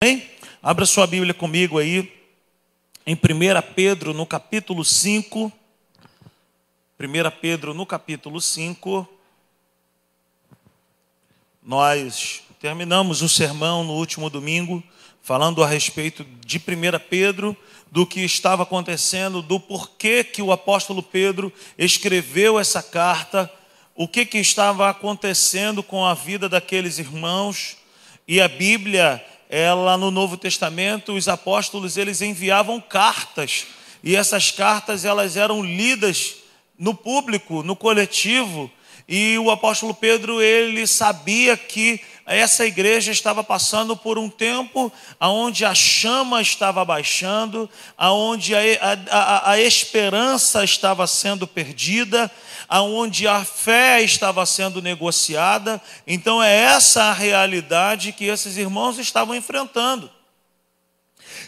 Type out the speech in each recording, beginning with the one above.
Amém? Abra sua Bíblia comigo aí, em 1 Pedro, no capítulo 5. 1 Pedro, no capítulo 5. Nós terminamos o sermão no último domingo, falando a respeito de 1 Pedro, do que estava acontecendo, do porquê que o apóstolo Pedro escreveu essa carta, o que, que estava acontecendo com a vida daqueles irmãos, e a Bíblia ela no Novo Testamento, os apóstolos eles enviavam cartas. E essas cartas elas eram lidas no público, no coletivo, e o apóstolo Pedro ele sabia que essa igreja estava passando por um tempo onde a chama estava baixando, onde a, a, a, esperança estava sendo perdida, onde a fé estava sendo negociada. Então, é essa a realidade que esses irmãos estavam enfrentando.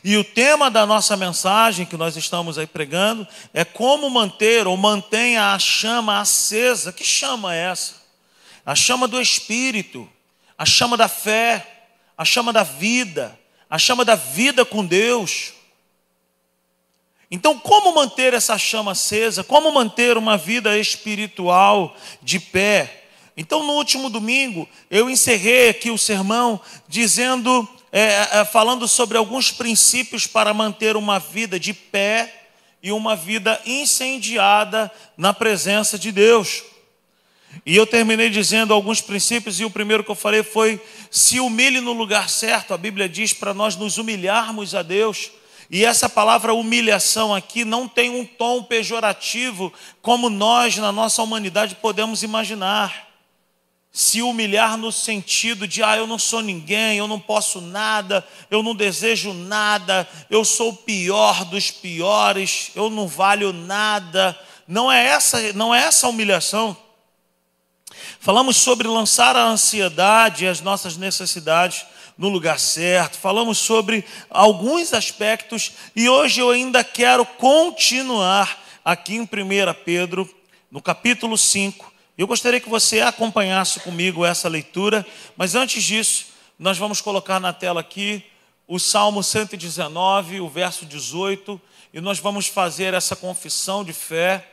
E o tema da nossa mensagem que nós estamos aí pregando é como manter ou mantenha a chama acesa. Que chama é essa? A chama do Espírito a chama da fé, a chama da vida, a chama da vida com Deus. Então, como manter essa chama acesa? Como manter uma vida espiritual de pé? Então, no último domingo, eu encerrei aqui o sermão dizendo, é, é, falando sobre alguns princípios para manter uma vida de pé e uma vida incendiada na presença de Deus. E eu terminei dizendo alguns princípios, e o primeiro que eu falei foi: se humilhe no lugar certo. A Bíblia diz para nós nos humilharmos a Deus. E essa palavra humilhação aqui não tem um tom pejorativo, como nós, na nossa humanidade, podemos imaginar. Se humilhar no sentido de, ah, eu não sou ninguém, eu não posso nada, eu não desejo nada, eu sou o pior dos piores, eu não valho nada. Não é essa, não é essa humilhação. Falamos sobre lançar a ansiedade e as nossas necessidades no lugar certo. Falamos sobre alguns aspectos e hoje eu ainda quero continuar aqui em 1 Pedro, no capítulo 5. Eu gostaria que você acompanhasse comigo essa leitura, mas antes disso, nós vamos colocar na tela aqui o Salmo 119, o verso 18, e nós vamos fazer essa confissão de fé.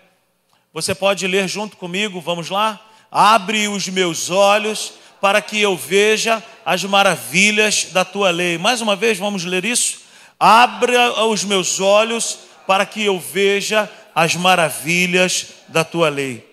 Você pode ler junto comigo, vamos lá? Abre os meus olhos para que eu veja as maravilhas da tua lei. Mais uma vez, vamos ler isso? Abra os meus olhos para que eu veja as maravilhas da tua lei.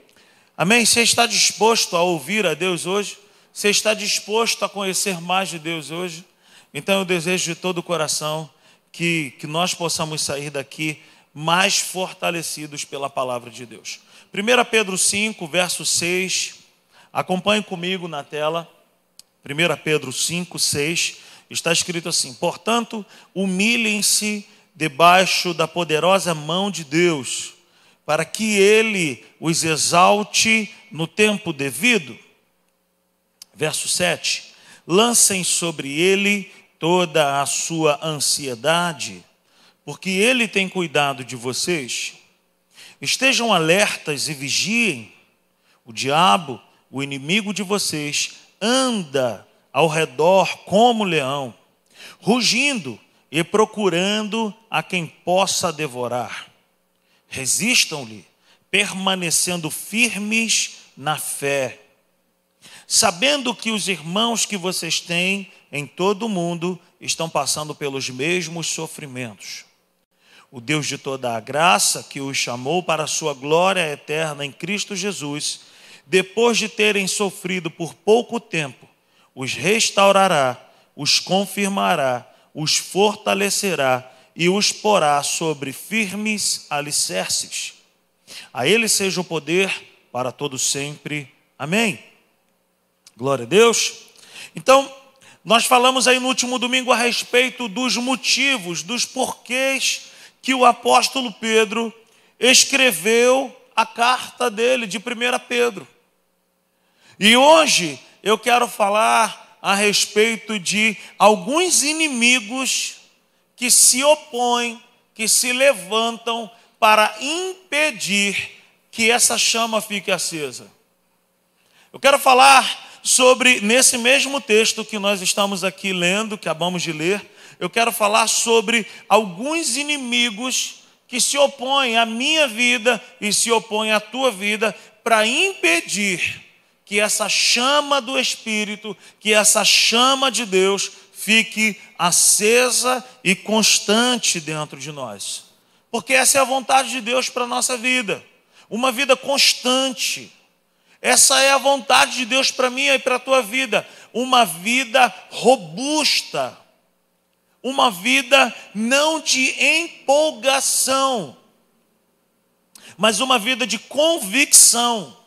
Amém? Você está disposto a ouvir a Deus hoje? Você está disposto a conhecer mais de Deus hoje? Então eu desejo de todo o coração que, que nós possamos sair daqui mais fortalecidos pela palavra de Deus. 1 Pedro 5, verso 6. Acompanhe comigo na tela. 1 Pedro 5, 6. Está escrito assim: Portanto, humilhem-se debaixo da poderosa mão de Deus, para que ele os exalte no tempo devido. Verso 7. Lancem sobre ele toda a sua ansiedade, porque ele tem cuidado de vocês. Estejam alertas e vigiem. O diabo, o inimigo de vocês, anda ao redor como leão, rugindo e procurando a quem possa devorar. Resistam-lhe, permanecendo firmes na fé, sabendo que os irmãos que vocês têm em todo o mundo estão passando pelos mesmos sofrimentos o Deus de toda a graça, que os chamou para a sua glória eterna em Cristo Jesus, depois de terem sofrido por pouco tempo, os restaurará, os confirmará, os fortalecerá e os porá sobre firmes alicerces. A Ele seja o poder para todo sempre. Amém. Glória a Deus. Então, nós falamos aí no último domingo a respeito dos motivos, dos porquês que o apóstolo Pedro escreveu a carta dele de 1 Pedro. E hoje eu quero falar a respeito de alguns inimigos que se opõem, que se levantam para impedir que essa chama fique acesa. Eu quero falar sobre, nesse mesmo texto que nós estamos aqui lendo, que acabamos de ler, eu quero falar sobre alguns inimigos que se opõem à minha vida e se opõem à tua vida para impedir que essa chama do Espírito, que essa chama de Deus fique acesa e constante dentro de nós. Porque essa é a vontade de Deus para a nossa vida, uma vida constante. Essa é a vontade de Deus para mim e para a tua vida, uma vida robusta, uma vida não de empolgação, mas uma vida de convicção.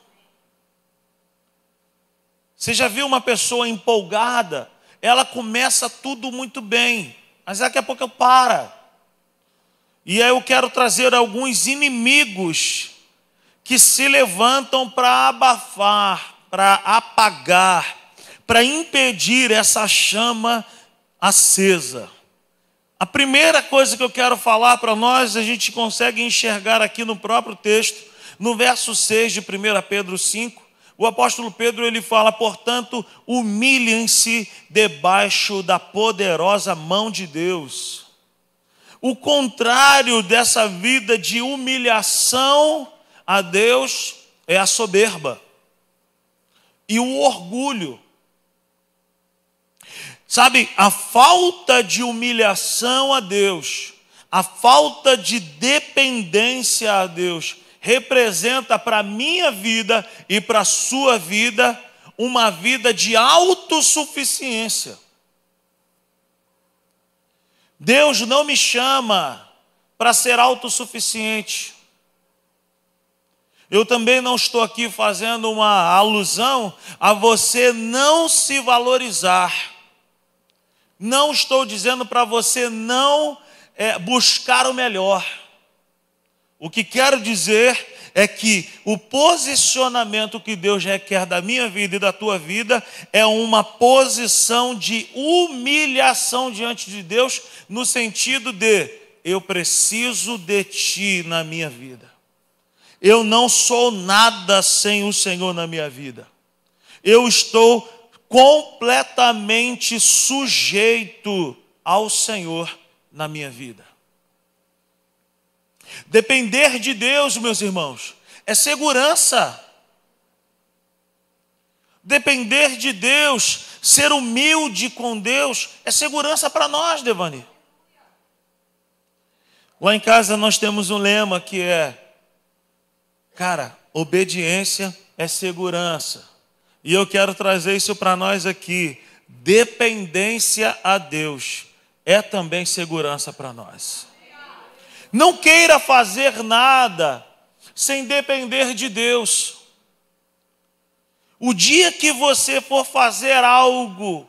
Você já viu uma pessoa empolgada? Ela começa tudo muito bem, mas daqui a pouco para. E aí eu quero trazer alguns inimigos que se levantam para abafar, para apagar, para impedir essa chama acesa. A primeira coisa que eu quero falar para nós, a gente consegue enxergar aqui no próprio texto, no verso 6 de 1 Pedro 5, o apóstolo Pedro ele fala, portanto, humilhem-se debaixo da poderosa mão de Deus. O contrário dessa vida de humilhação a Deus é a soberba e o orgulho. Sabe, a falta de humilhação a Deus, a falta de dependência a Deus, representa para a minha vida e para a sua vida uma vida de autossuficiência. Deus não me chama para ser autossuficiente. Eu também não estou aqui fazendo uma alusão a você não se valorizar. Não estou dizendo para você não é, buscar o melhor. O que quero dizer é que o posicionamento que Deus requer da minha vida e da tua vida é uma posição de humilhação diante de Deus, no sentido de eu preciso de ti na minha vida. Eu não sou nada sem o Senhor na minha vida. Eu estou completamente sujeito ao Senhor na minha vida. Depender de Deus, meus irmãos, é segurança. Depender de Deus, ser humilde com Deus, é segurança para nós, Devani. Lá em casa nós temos um lema que é: cara, obediência é segurança. E eu quero trazer isso para nós aqui. Dependência a Deus é também segurança para nós. Não queira fazer nada sem depender de Deus. O dia que você for fazer algo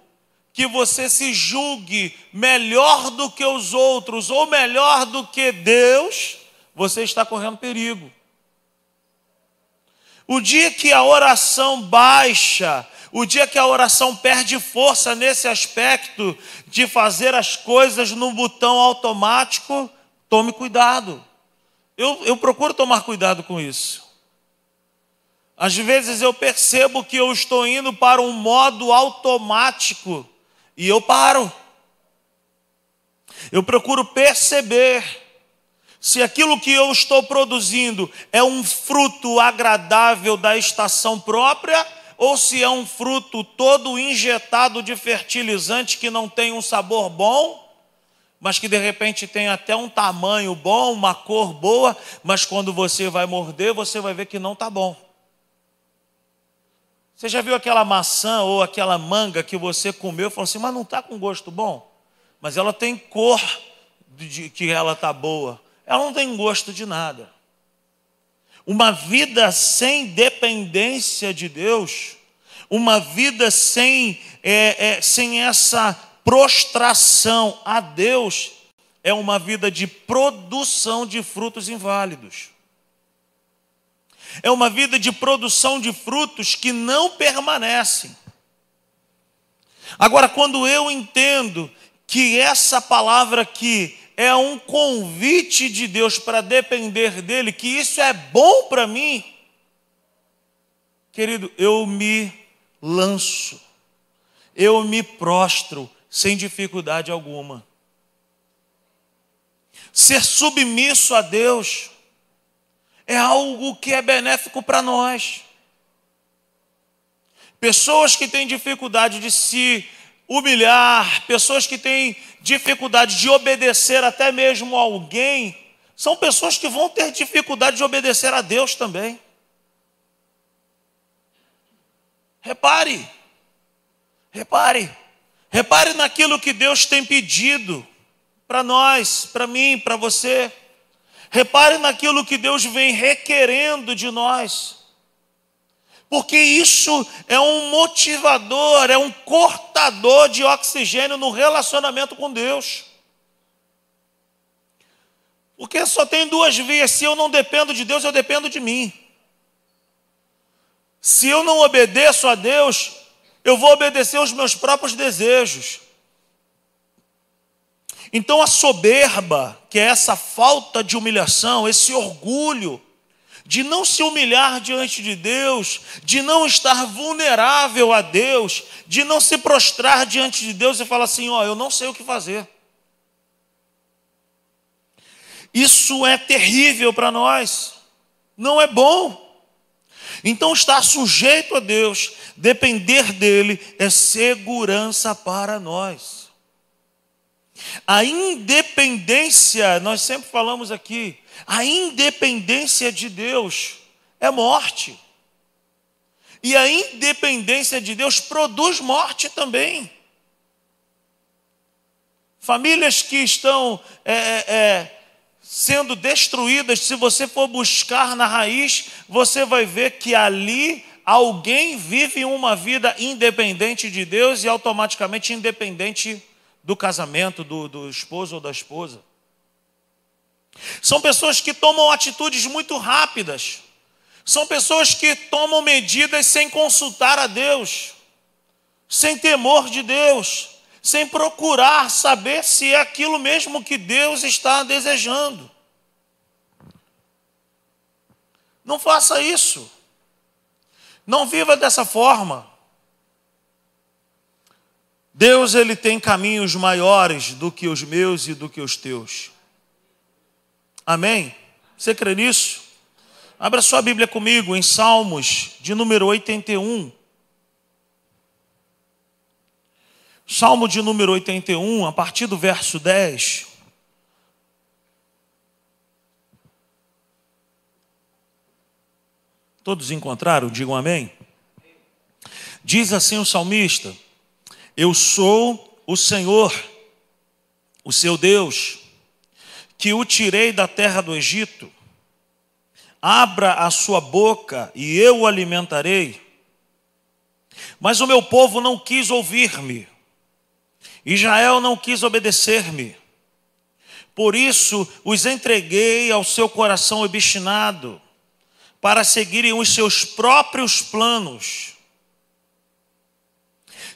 que você se julgue melhor do que os outros ou melhor do que Deus, você está correndo perigo. O dia que a oração baixa, o dia que a oração perde força nesse aspecto de fazer as coisas no botão automático, tome cuidado. Eu, eu procuro tomar cuidado com isso. Às vezes eu percebo que eu estou indo para um modo automático e eu paro. Eu procuro perceber se aquilo que eu estou produzindo é um fruto agradável da estação própria, ou se é um fruto todo injetado de fertilizante que não tem um sabor bom, mas que de repente tem até um tamanho bom, uma cor boa, mas quando você vai morder, você vai ver que não está bom. Você já viu aquela maçã ou aquela manga que você comeu e falou assim, mas não está com gosto bom? Mas ela tem cor de que ela está boa ela não tem gosto de nada. Uma vida sem dependência de Deus, uma vida sem, é, é, sem essa prostração a Deus, é uma vida de produção de frutos inválidos. É uma vida de produção de frutos que não permanecem. Agora, quando eu entendo que essa palavra aqui é um convite de Deus para depender dele, que isso é bom para mim, querido, eu me lanço, eu me prostro sem dificuldade alguma. Ser submisso a Deus é algo que é benéfico para nós. Pessoas que têm dificuldade de se humilhar, pessoas que têm dificuldade de obedecer até mesmo a alguém, são pessoas que vão ter dificuldade de obedecer a Deus também. Repare, repare, repare naquilo que Deus tem pedido para nós, para mim, para você. Repare naquilo que Deus vem requerendo de nós. Porque isso é um motivador, é um cortador de oxigênio no relacionamento com Deus. Porque só tem duas vias: se eu não dependo de Deus, eu dependo de mim. Se eu não obedeço a Deus, eu vou obedecer aos meus próprios desejos. Então a soberba, que é essa falta de humilhação, esse orgulho, de não se humilhar diante de Deus, de não estar vulnerável a Deus, de não se prostrar diante de Deus e falar assim: ó, eu não sei o que fazer. Isso é terrível para nós, não é bom. Então, estar sujeito a Deus, depender dEle, é segurança para nós. A independência, nós sempre falamos aqui, a independência de Deus é morte. E a independência de Deus produz morte também. Famílias que estão é, é, é, sendo destruídas, se você for buscar na raiz, você vai ver que ali alguém vive uma vida independente de Deus e automaticamente independente do casamento, do, do esposo ou da esposa. São pessoas que tomam atitudes muito rápidas. São pessoas que tomam medidas sem consultar a Deus, sem temor de Deus, sem procurar saber se é aquilo mesmo que Deus está desejando. Não faça isso. Não viva dessa forma. Deus ele tem caminhos maiores do que os meus e do que os teus. Amém? Você crê nisso? Abra sua Bíblia comigo em Salmos de número 81. Salmo de número 81, a partir do verso 10. Todos encontraram? Digam amém. Diz assim o salmista: Eu sou o Senhor, o seu Deus que o tirei da terra do Egito. Abra a sua boca e eu o alimentarei. Mas o meu povo não quis ouvir-me. Israel não quis obedecer-me. Por isso os entreguei ao seu coração obstinado, para seguirem os seus próprios planos.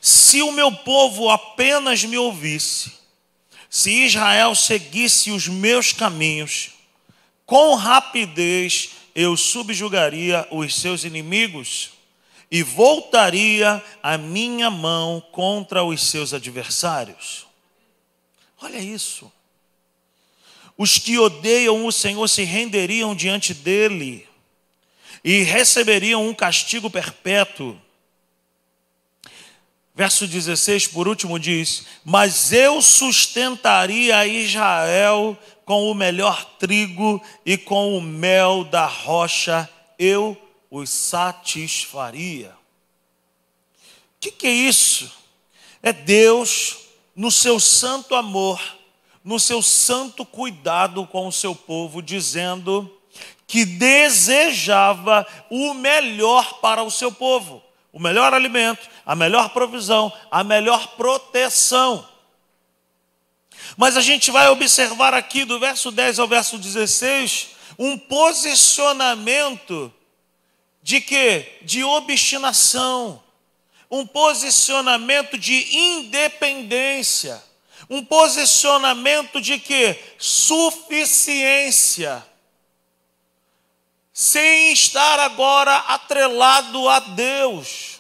Se o meu povo apenas me ouvisse, se Israel seguisse os meus caminhos, com rapidez eu subjugaria os seus inimigos e voltaria a minha mão contra os seus adversários. Olha isso. Os que odeiam o Senhor se renderiam diante dele e receberiam um castigo perpétuo. Verso 16, por último, diz: Mas eu sustentaria Israel com o melhor trigo e com o mel da rocha, eu os satisfaria. O que, que é isso? É Deus, no seu santo amor, no seu santo cuidado com o seu povo, dizendo que desejava o melhor para o seu povo o melhor alimento, a melhor provisão, a melhor proteção. Mas a gente vai observar aqui do verso 10 ao verso 16 um posicionamento de que? De obstinação, um posicionamento de independência, um posicionamento de que? Suficiência sem estar agora atrelado a Deus,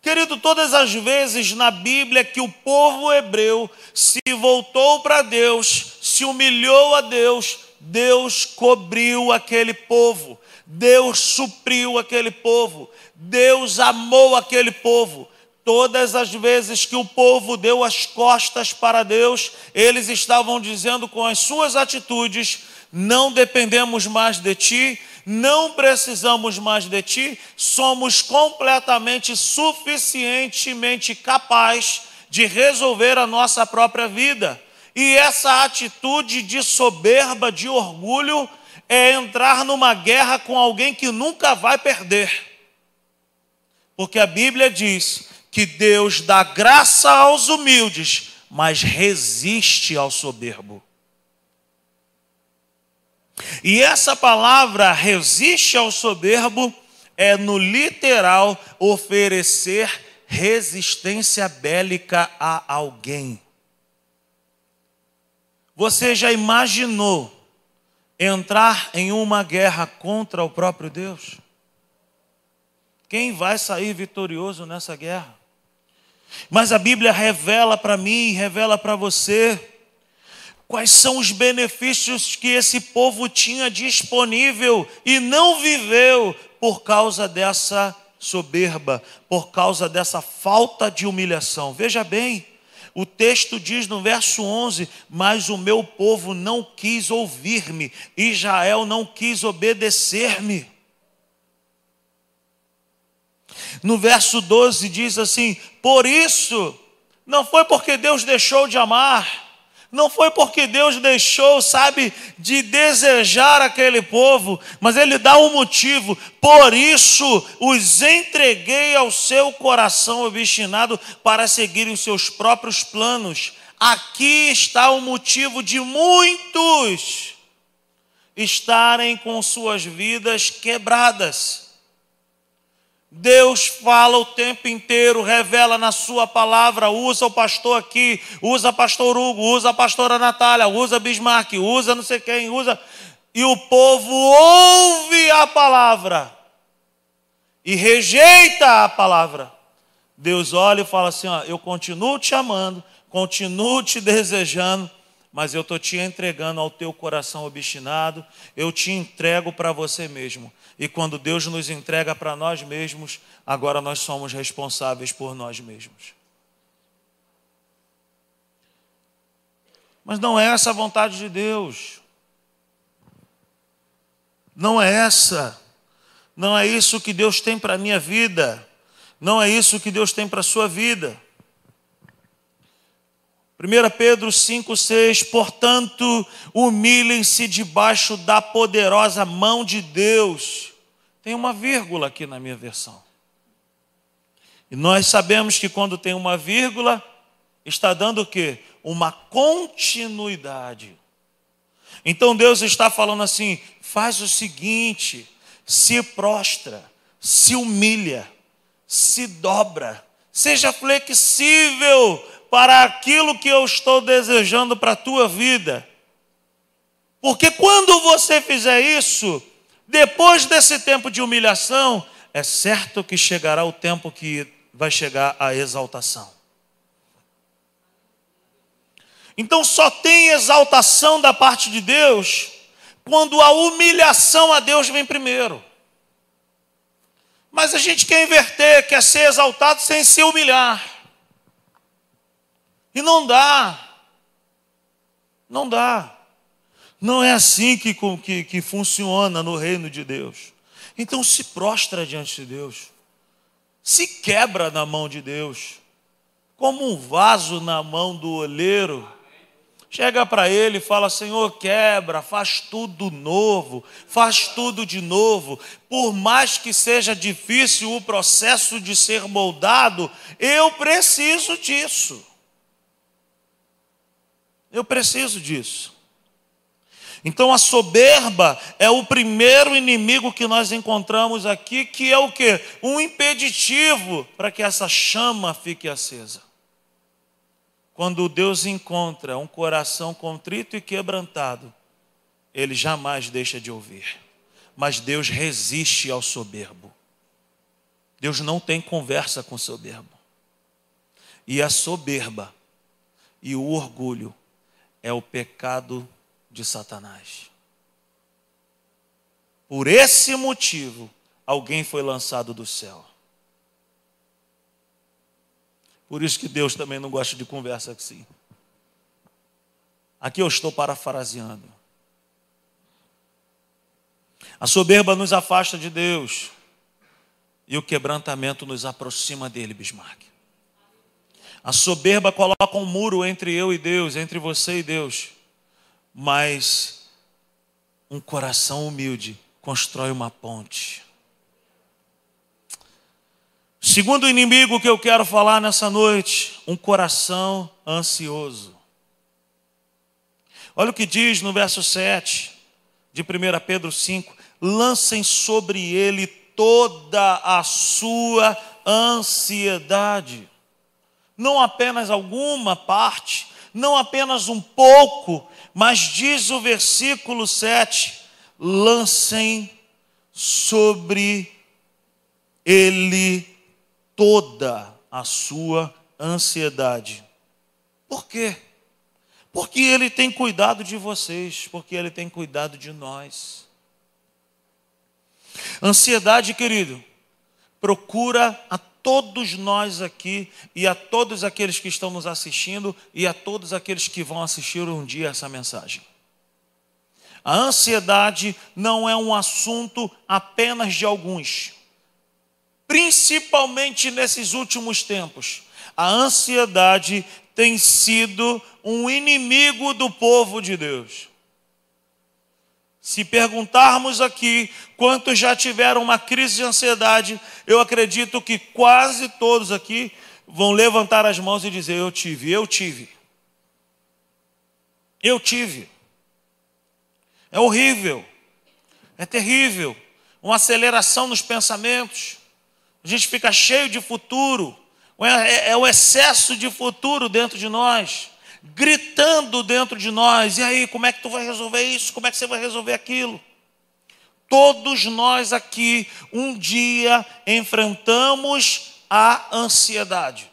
Querido, todas as vezes na Bíblia que o povo hebreu se voltou para Deus, se humilhou a Deus, Deus cobriu aquele povo, Deus supriu aquele povo, Deus amou aquele povo. Todas as vezes que o povo deu as costas para Deus, eles estavam dizendo com as suas atitudes: não dependemos mais de ti, não precisamos mais de ti, somos completamente suficientemente capazes de resolver a nossa própria vida. E essa atitude de soberba, de orgulho, é entrar numa guerra com alguém que nunca vai perder. Porque a Bíblia diz que Deus dá graça aos humildes, mas resiste ao soberbo. E essa palavra resiste ao soberbo é no literal oferecer resistência bélica a alguém. Você já imaginou entrar em uma guerra contra o próprio Deus? Quem vai sair vitorioso nessa guerra? Mas a Bíblia revela para mim, revela para você, quais são os benefícios que esse povo tinha disponível e não viveu por causa dessa soberba, por causa dessa falta de humilhação. Veja bem, o texto diz no verso 11: Mas o meu povo não quis ouvir-me, Israel não quis obedecer-me. No verso 12 diz assim: Por isso, não foi porque Deus deixou de amar, não foi porque Deus deixou, sabe, de desejar aquele povo, mas Ele dá um motivo. Por isso os entreguei ao seu coração obstinado para seguirem os seus próprios planos. Aqui está o motivo de muitos estarem com suas vidas quebradas. Deus fala o tempo inteiro, revela na sua palavra, usa o pastor aqui, usa pastor Hugo, usa a pastora Natália, usa Bismarck, usa não sei quem, usa. E o povo ouve a palavra e rejeita a palavra. Deus olha e fala assim: ó, eu continuo te amando, continuo te desejando, mas eu estou te entregando ao teu coração obstinado, eu te entrego para você mesmo. E quando Deus nos entrega para nós mesmos, agora nós somos responsáveis por nós mesmos. Mas não é essa a vontade de Deus. Não é essa. Não é isso que Deus tem para a minha vida. Não é isso que Deus tem para a sua vida. 1 Pedro 5,6: Portanto, humilhem-se debaixo da poderosa mão de Deus. Tem uma vírgula aqui na minha versão. E nós sabemos que quando tem uma vírgula, está dando o quê? Uma continuidade. Então Deus está falando assim: faz o seguinte, se prostra, se humilha, se dobra, seja flexível para aquilo que eu estou desejando para a tua vida. Porque quando você fizer isso, depois desse tempo de humilhação, é certo que chegará o tempo que vai chegar a exaltação. Então só tem exaltação da parte de Deus quando a humilhação a Deus vem primeiro. Mas a gente quer inverter, quer ser exaltado sem se humilhar. E não dá. Não dá. Não é assim que, que, que funciona no reino de Deus. Então se prostra diante de Deus. Se quebra na mão de Deus. Como um vaso na mão do olheiro. Chega para ele e fala: Senhor, quebra, faz tudo novo, faz tudo de novo. Por mais que seja difícil o processo de ser moldado, eu preciso disso. Eu preciso disso. Então a soberba é o primeiro inimigo que nós encontramos aqui, que é o que? Um impeditivo para que essa chama fique acesa. Quando Deus encontra um coração contrito e quebrantado, ele jamais deixa de ouvir. Mas Deus resiste ao soberbo. Deus não tem conversa com soberbo. E a soberba e o orgulho é o pecado de Satanás. Por esse motivo, alguém foi lançado do céu. Por isso que Deus também não gosta de conversa assim. Aqui eu estou parafraseando. A soberba nos afasta de Deus e o quebrantamento nos aproxima dele, Bismarck. A soberba coloca um muro entre eu e Deus, entre você e Deus, mas um coração humilde constrói uma ponte. Segundo inimigo que eu quero falar nessa noite, um coração ansioso. Olha o que diz no verso 7 de 1 Pedro 5: lancem sobre ele toda a sua ansiedade. Não apenas alguma parte, não apenas um pouco, mas diz o versículo 7: lancem sobre ele toda a sua ansiedade. Por quê? Porque ele tem cuidado de vocês, porque ele tem cuidado de nós. Ansiedade, querido, procura a todos nós aqui e a todos aqueles que estão nos assistindo e a todos aqueles que vão assistir um dia essa mensagem. A ansiedade não é um assunto apenas de alguns, principalmente nesses últimos tempos. A ansiedade tem sido um inimigo do povo de Deus. Se perguntarmos aqui quantos já tiveram uma crise de ansiedade, eu acredito que quase todos aqui vão levantar as mãos e dizer: Eu tive, eu tive. Eu tive. É horrível, é terrível. Uma aceleração nos pensamentos, a gente fica cheio de futuro, é, é o excesso de futuro dentro de nós gritando dentro de nós: e aí, como é que tu vai resolver isso? Como é que você vai resolver aquilo? Todos nós aqui, um dia, enfrentamos a ansiedade.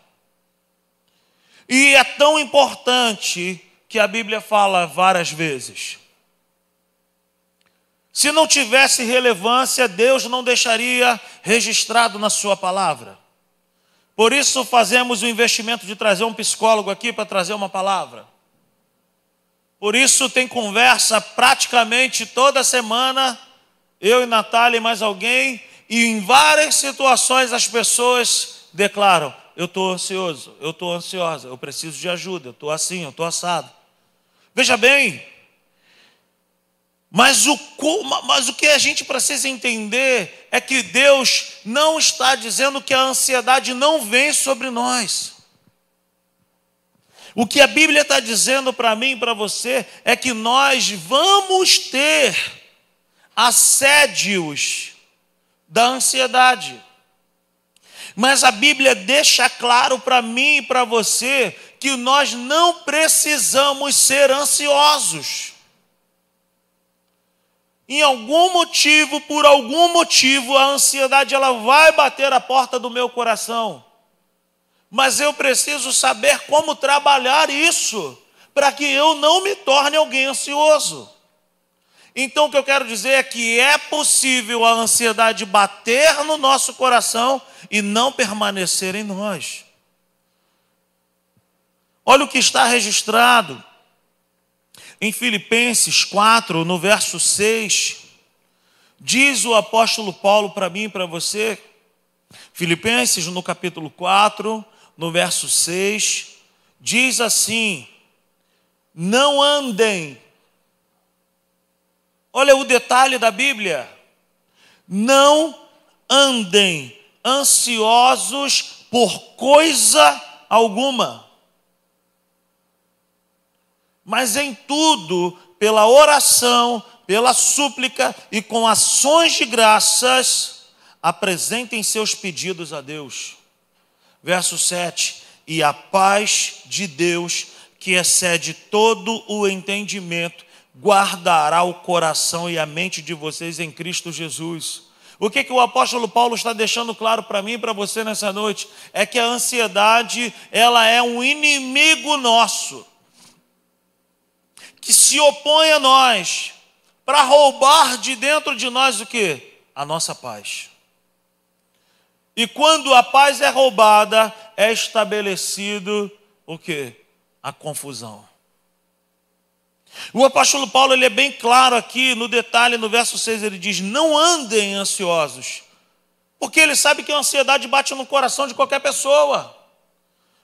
E é tão importante que a Bíblia fala várias vezes. Se não tivesse relevância, Deus não deixaria registrado na Sua palavra. Por isso fazemos o investimento de trazer um psicólogo aqui para trazer uma palavra. Por isso tem conversa praticamente toda semana, eu e Natália e mais alguém, e em várias situações as pessoas declaram: eu estou ansioso, eu estou ansiosa, eu preciso de ajuda, eu estou assim, eu estou assado. Veja bem, mas o, mas o que a gente precisa entender é que Deus não está dizendo que a ansiedade não vem sobre nós. O que a Bíblia está dizendo para mim e para você é que nós vamos ter assédios da ansiedade. Mas a Bíblia deixa claro para mim e para você que nós não precisamos ser ansiosos em algum motivo, por algum motivo, a ansiedade ela vai bater a porta do meu coração. Mas eu preciso saber como trabalhar isso para que eu não me torne alguém ansioso. Então o que eu quero dizer é que é possível a ansiedade bater no nosso coração e não permanecer em nós. Olha o que está registrado em Filipenses 4, no verso 6, diz o apóstolo Paulo para mim e para você, Filipenses no capítulo 4, no verso 6, diz assim: Não andem, olha o detalhe da Bíblia, não andem ansiosos por coisa alguma mas em tudo, pela oração, pela súplica e com ações de graças, apresentem seus pedidos a Deus. Verso 7: E a paz de Deus, que excede todo o entendimento, guardará o coração e a mente de vocês em Cristo Jesus. O que, que o apóstolo Paulo está deixando claro para mim e para você nessa noite? É que a ansiedade, ela é um inimigo nosso, se opõe a nós, para roubar de dentro de nós o que? A nossa paz. E quando a paz é roubada, é estabelecido o que? A confusão. O apóstolo Paulo ele é bem claro aqui no detalhe, no verso 6, ele diz: Não andem ansiosos, porque ele sabe que a ansiedade bate no coração de qualquer pessoa.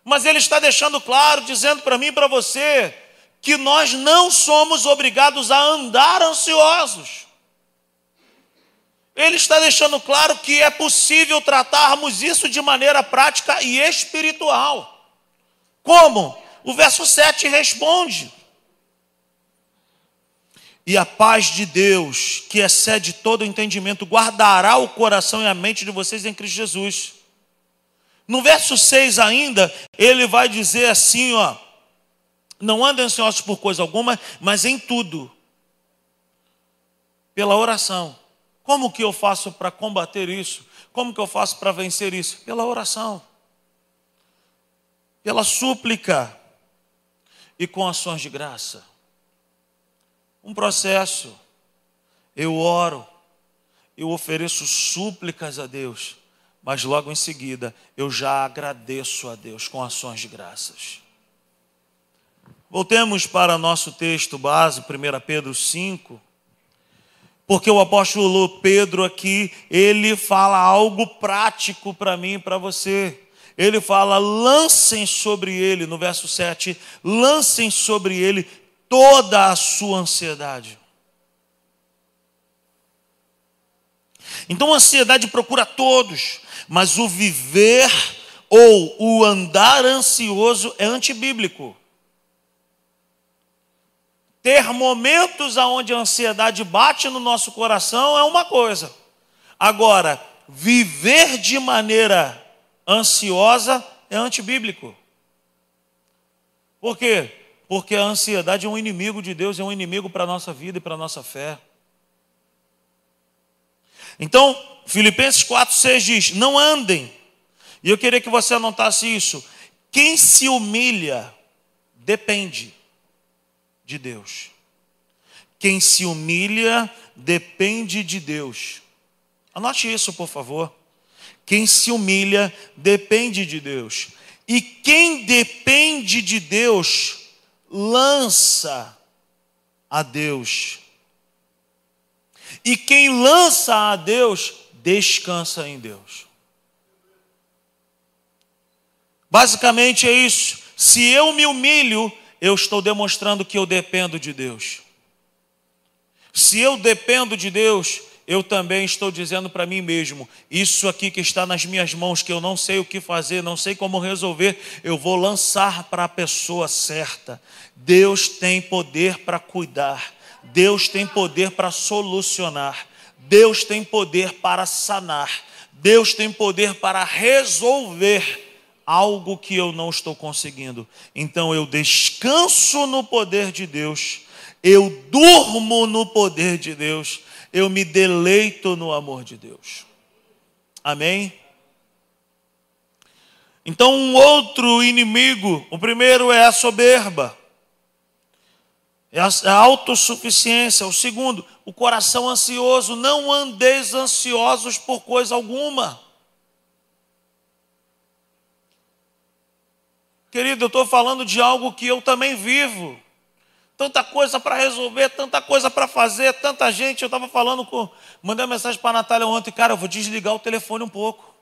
Mas ele está deixando claro, dizendo para mim e para você, que nós não somos obrigados a andar ansiosos. Ele está deixando claro que é possível tratarmos isso de maneira prática e espiritual. Como? O verso 7 responde. E a paz de Deus, que excede todo entendimento, guardará o coração e a mente de vocês em Cristo Jesus. No verso 6 ainda, ele vai dizer assim, ó: Não andem ansiosos por coisa alguma, mas em tudo, pela oração. Como que eu faço para combater isso? Como que eu faço para vencer isso? Pela oração. Pela súplica e com ações de graça um processo. Eu oro, eu ofereço súplicas a Deus, mas logo em seguida eu já agradeço a Deus com ações de graças. Voltemos para nosso texto base, 1 Pedro 5, porque o apóstolo Pedro aqui, ele fala algo prático para mim e para você. Ele fala: lancem sobre ele, no verso 7, lancem sobre ele toda a sua ansiedade. Então a ansiedade procura todos, mas o viver ou o andar ansioso é antibíblico. Ter momentos onde a ansiedade bate no nosso coração é uma coisa. Agora, viver de maneira ansiosa é antibíblico. Por quê? Porque a ansiedade é um inimigo de Deus, é um inimigo para a nossa vida e para a nossa fé. Então, Filipenses 4,6 diz: Não andem. E eu queria que você anotasse isso. Quem se humilha depende de Deus. Quem se humilha depende de Deus. Anote isso, por favor. Quem se humilha depende de Deus. E quem depende de Deus lança a Deus. E quem lança a Deus, descansa em Deus. Basicamente é isso. Se eu me humilho, eu estou demonstrando que eu dependo de Deus. Se eu dependo de Deus, eu também estou dizendo para mim mesmo: isso aqui que está nas minhas mãos, que eu não sei o que fazer, não sei como resolver, eu vou lançar para a pessoa certa. Deus tem poder para cuidar, Deus tem poder para solucionar, Deus tem poder para sanar, Deus tem poder para resolver algo que eu não estou conseguindo. Então eu descanso no poder de Deus, eu durmo no poder de Deus eu me deleito no amor de Deus. Amém? Então, um outro inimigo, o primeiro é a soberba, é a autossuficiência. O segundo, o coração ansioso. Não andeis ansiosos por coisa alguma. Querido, eu estou falando de algo que eu também vivo tanta coisa para resolver, tanta coisa para fazer, tanta gente. Eu estava falando com. Mandei uma mensagem para a Natália ontem, cara, eu vou desligar o telefone um pouco.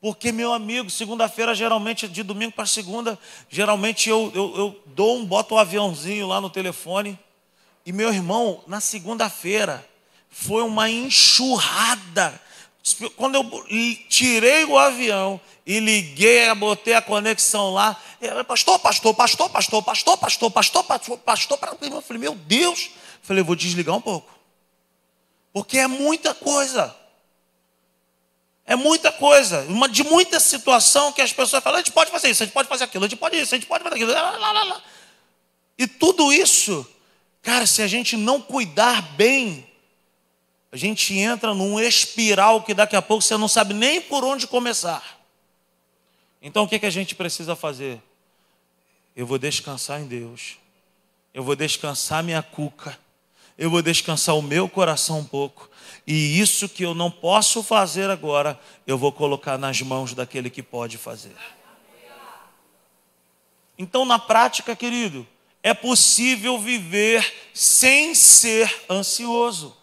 Porque, meu amigo, segunda-feira, geralmente, de domingo para segunda, geralmente eu, eu, eu dou um, boto um aviãozinho lá no telefone. E meu irmão, na segunda-feira, foi uma enxurrada. Quando eu tirei o avião e liguei, botei a conexão lá, pastor, pastor, pastor, pastor, pastor, pastor, pastor, pastor, pastor, pastor. Eu falei, meu Deus. falei, vou desligar um pouco. Porque é muita coisa. É muita coisa. Uma, de muita situação que as pessoas falam, a gente pode fazer isso, a gente pode fazer aquilo, a gente pode isso, a gente pode fazer aquilo. Lá, lá, lá. E tudo isso, cara, se a gente não cuidar bem, a gente entra num espiral que daqui a pouco você não sabe nem por onde começar. Então o que, que a gente precisa fazer? Eu vou descansar em Deus, eu vou descansar minha cuca, eu vou descansar o meu coração um pouco, e isso que eu não posso fazer agora, eu vou colocar nas mãos daquele que pode fazer. Então, na prática, querido, é possível viver sem ser ansioso.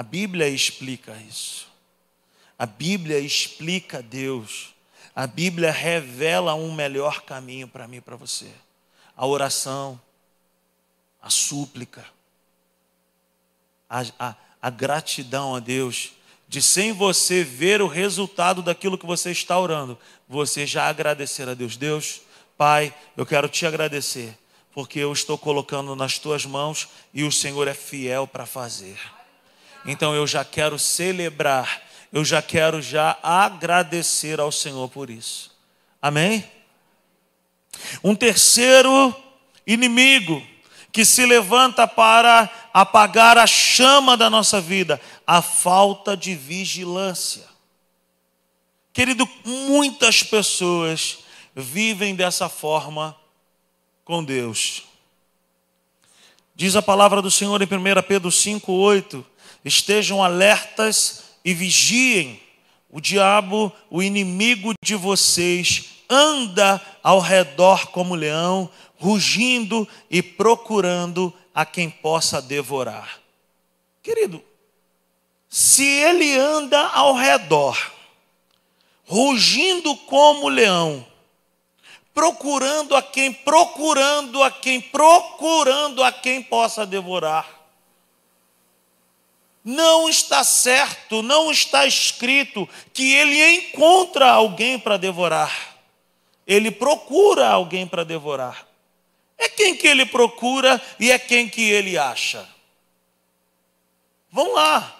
A Bíblia explica isso. A Bíblia explica Deus. A Bíblia revela um melhor caminho para mim e para você. A oração, a súplica, a, a, a gratidão a Deus, de sem você ver o resultado daquilo que você está orando, você já agradecer a Deus. Deus, Pai, eu quero te agradecer, porque eu estou colocando nas tuas mãos e o Senhor é fiel para fazer. Então eu já quero celebrar, eu já quero já agradecer ao Senhor por isso. Amém? Um terceiro inimigo que se levanta para apagar a chama da nossa vida, a falta de vigilância. Querido, muitas pessoas vivem dessa forma com Deus. Diz a palavra do Senhor em 1 Pedro 5,8: estejam alertas e vigiem. O diabo, o inimigo de vocês, anda ao redor como leão, rugindo e procurando a quem possa devorar. Querido, se ele anda ao redor, rugindo como leão, procurando a quem, procurando a quem, procurando a quem possa devorar, não está certo, não está escrito que ele encontra alguém para devorar. Ele procura alguém para devorar. É quem que ele procura e é quem que ele acha. Vão lá.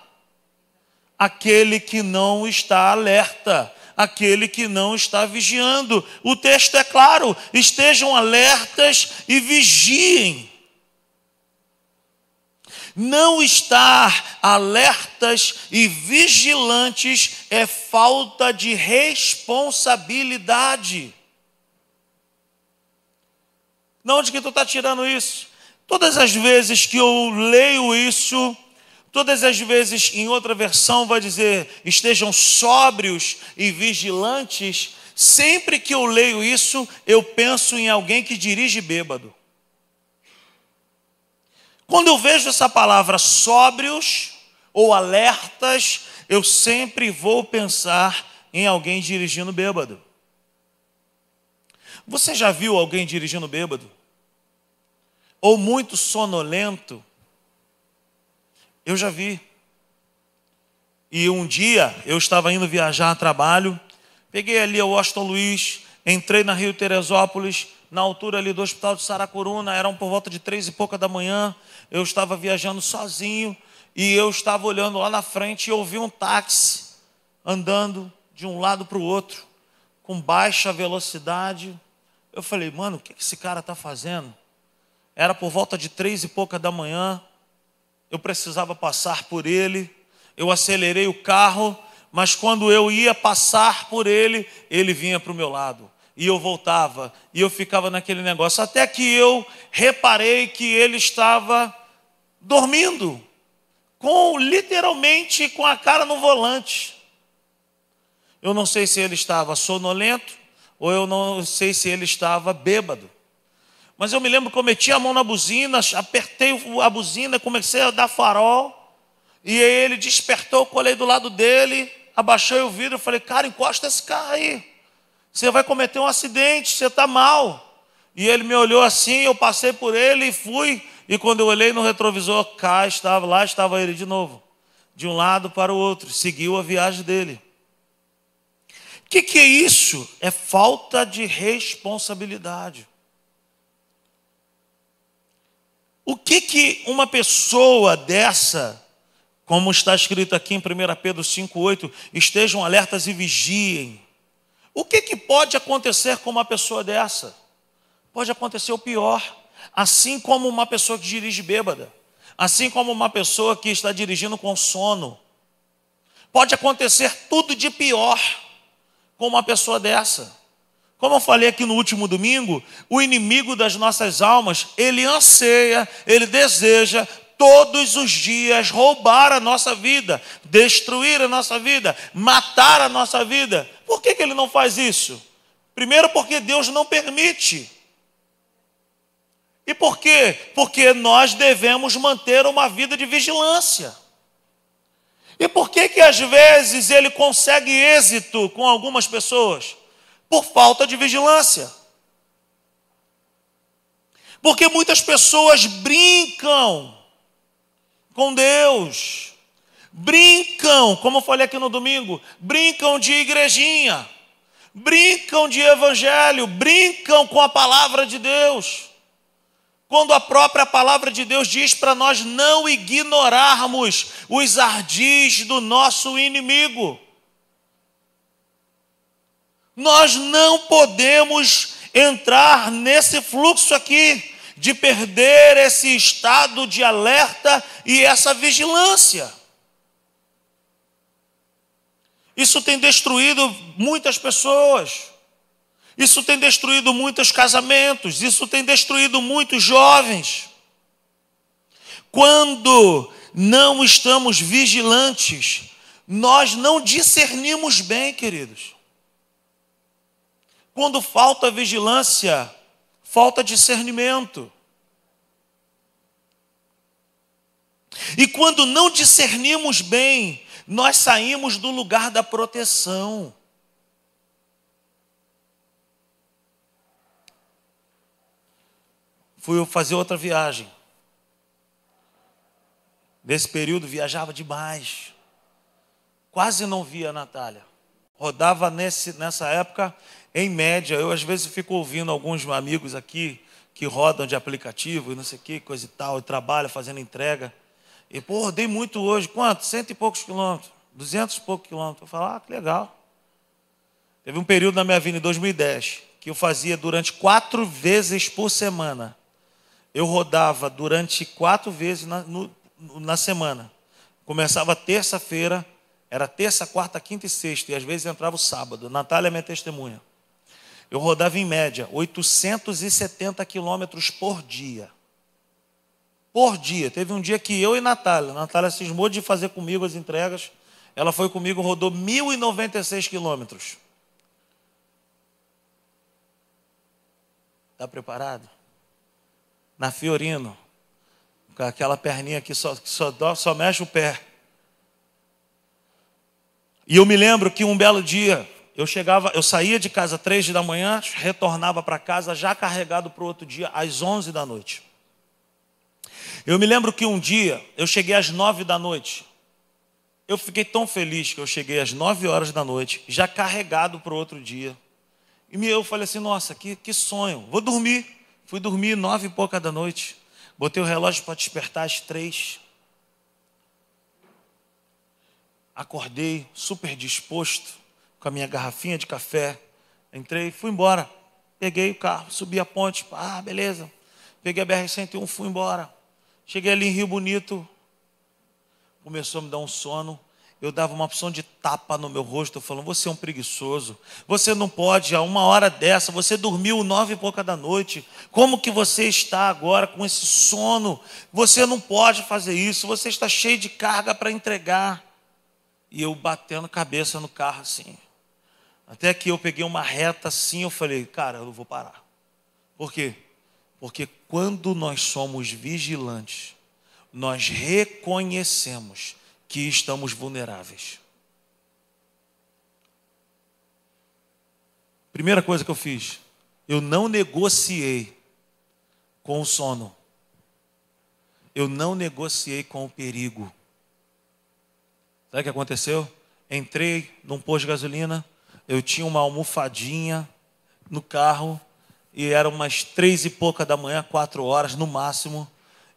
Aquele que não está alerta, aquele que não está vigiando. O texto é claro: estejam alertas e vigiem. Não estar alertas e vigilantes é falta de responsabilidade. De onde que tu está tirando isso? Todas as vezes que eu leio isso, todas as vezes em outra versão vai dizer estejam sóbrios e vigilantes. Sempre que eu leio isso, eu penso em alguém que dirige bêbado. Quando eu vejo essa palavra sóbrios ou alertas, eu sempre vou pensar em alguém dirigindo bêbado. Você já viu alguém dirigindo bêbado? Ou muito sonolento? Eu já vi. E um dia eu estava indo viajar a trabalho, peguei ali o Washington Luiz, entrei na Rio Teresópolis, na altura ali do Hospital de Saracuruna, eram por volta de três e pouca da manhã, eu estava viajando sozinho e eu estava olhando lá na frente e ouvi um táxi andando de um lado para o outro, com baixa velocidade. Eu falei, mano, o que esse cara está fazendo? Era por volta de três e pouca da manhã, eu precisava passar por ele, eu acelerei o carro, mas quando eu ia passar por ele, ele vinha para o meu lado e eu voltava, e eu ficava naquele negócio, até que eu reparei que ele estava dormindo, com literalmente com a cara no volante. Eu não sei se ele estava sonolento, ou eu não sei se ele estava bêbado. Mas eu me lembro que eu meti a mão na buzina, apertei a buzina, comecei a dar farol, e ele despertou, colei do lado dele, abaixei o vidro, falei, cara, encosta esse carro aí. Você vai cometer um acidente, você está mal. E ele me olhou assim, eu passei por ele e fui. E quando eu olhei no retrovisor, cá estava, lá estava ele de novo. De um lado para o outro, seguiu a viagem dele. O que, que é isso? É falta de responsabilidade. O que, que uma pessoa dessa, como está escrito aqui em 1 Pedro 5,8, estejam alertas e vigiem o que, que pode acontecer com uma pessoa dessa? Pode acontecer o pior, assim como uma pessoa que dirige bêbada, assim como uma pessoa que está dirigindo com sono. Pode acontecer tudo de pior com uma pessoa dessa. Como eu falei aqui no último domingo, o inimigo das nossas almas, ele anseia, ele deseja todos os dias roubar a nossa vida, destruir a nossa vida, matar a nossa vida. Por que, que ele não faz isso? Primeiro, porque Deus não permite. E por quê? Porque nós devemos manter uma vida de vigilância. E por que que às vezes ele consegue êxito com algumas pessoas? Por falta de vigilância. Porque muitas pessoas brincam com Deus. Brincam, como eu falei aqui no domingo, brincam de igrejinha, brincam de evangelho, brincam com a palavra de Deus quando a própria palavra de Deus diz para nós não ignorarmos os ardis do nosso inimigo. Nós não podemos entrar nesse fluxo aqui de perder esse estado de alerta e essa vigilância. Isso tem destruído muitas pessoas. Isso tem destruído muitos casamentos, isso tem destruído muitos jovens. Quando não estamos vigilantes, nós não discernimos bem, queridos. Quando falta vigilância, falta discernimento. E quando não discernimos bem, nós saímos do lugar da proteção. fui fazer outra viagem. Nesse período viajava demais. Quase não via a Natália. Rodava nesse, nessa época, em média, eu às vezes fico ouvindo alguns amigos aqui que rodam de aplicativo e não sei o que, coisa e tal, e trabalham fazendo entrega. E, pô, rodei muito hoje. Quanto? Cento e poucos quilômetros. Duzentos e poucos quilômetros. Eu falo, ah, que legal. Teve um período na minha vida, em 2010, que eu fazia durante quatro vezes por semana eu rodava durante quatro vezes na, no, na semana. Começava terça-feira, era terça, quarta, quinta e sexta, e às vezes entrava o sábado. Natália é minha testemunha. Eu rodava em média 870 quilômetros por dia. Por dia. Teve um dia que eu e Natália, Natália cismou de fazer comigo as entregas. Ela foi comigo, rodou 1.096 quilômetros. Está preparado? na Fiorino, com aquela perninha que só, só, só mexe o pé. E eu me lembro que um belo dia eu chegava, eu saía de casa às três da manhã, retornava para casa já carregado para o outro dia às onze da noite. Eu me lembro que um dia eu cheguei às nove da noite. Eu fiquei tão feliz que eu cheguei às nove horas da noite, já carregado para o outro dia. E eu falei assim: nossa, que, que sonho, vou dormir. Fui dormir nove e pouca da noite. Botei o relógio para despertar às três. Acordei super disposto, com a minha garrafinha de café. Entrei, fui embora. Peguei o carro, subi a ponte. Ah, beleza. Peguei a BR-101, fui embora. Cheguei ali em Rio Bonito. Começou a me dar um sono eu dava uma opção de tapa no meu rosto, falando: Você é um preguiçoso, você não pode, a uma hora dessa, você dormiu nove e pouca da noite, como que você está agora com esse sono? Você não pode fazer isso, você está cheio de carga para entregar. E eu batendo cabeça no carro assim. Até que eu peguei uma reta assim, eu falei: Cara, eu não vou parar. Por quê? Porque quando nós somos vigilantes, nós reconhecemos que estamos vulneráveis. Primeira coisa que eu fiz, eu não negociei com o sono. Eu não negociei com o perigo. Sabe o que aconteceu? Entrei num posto de gasolina, eu tinha uma almofadinha no carro, e era umas três e pouca da manhã, quatro horas no máximo.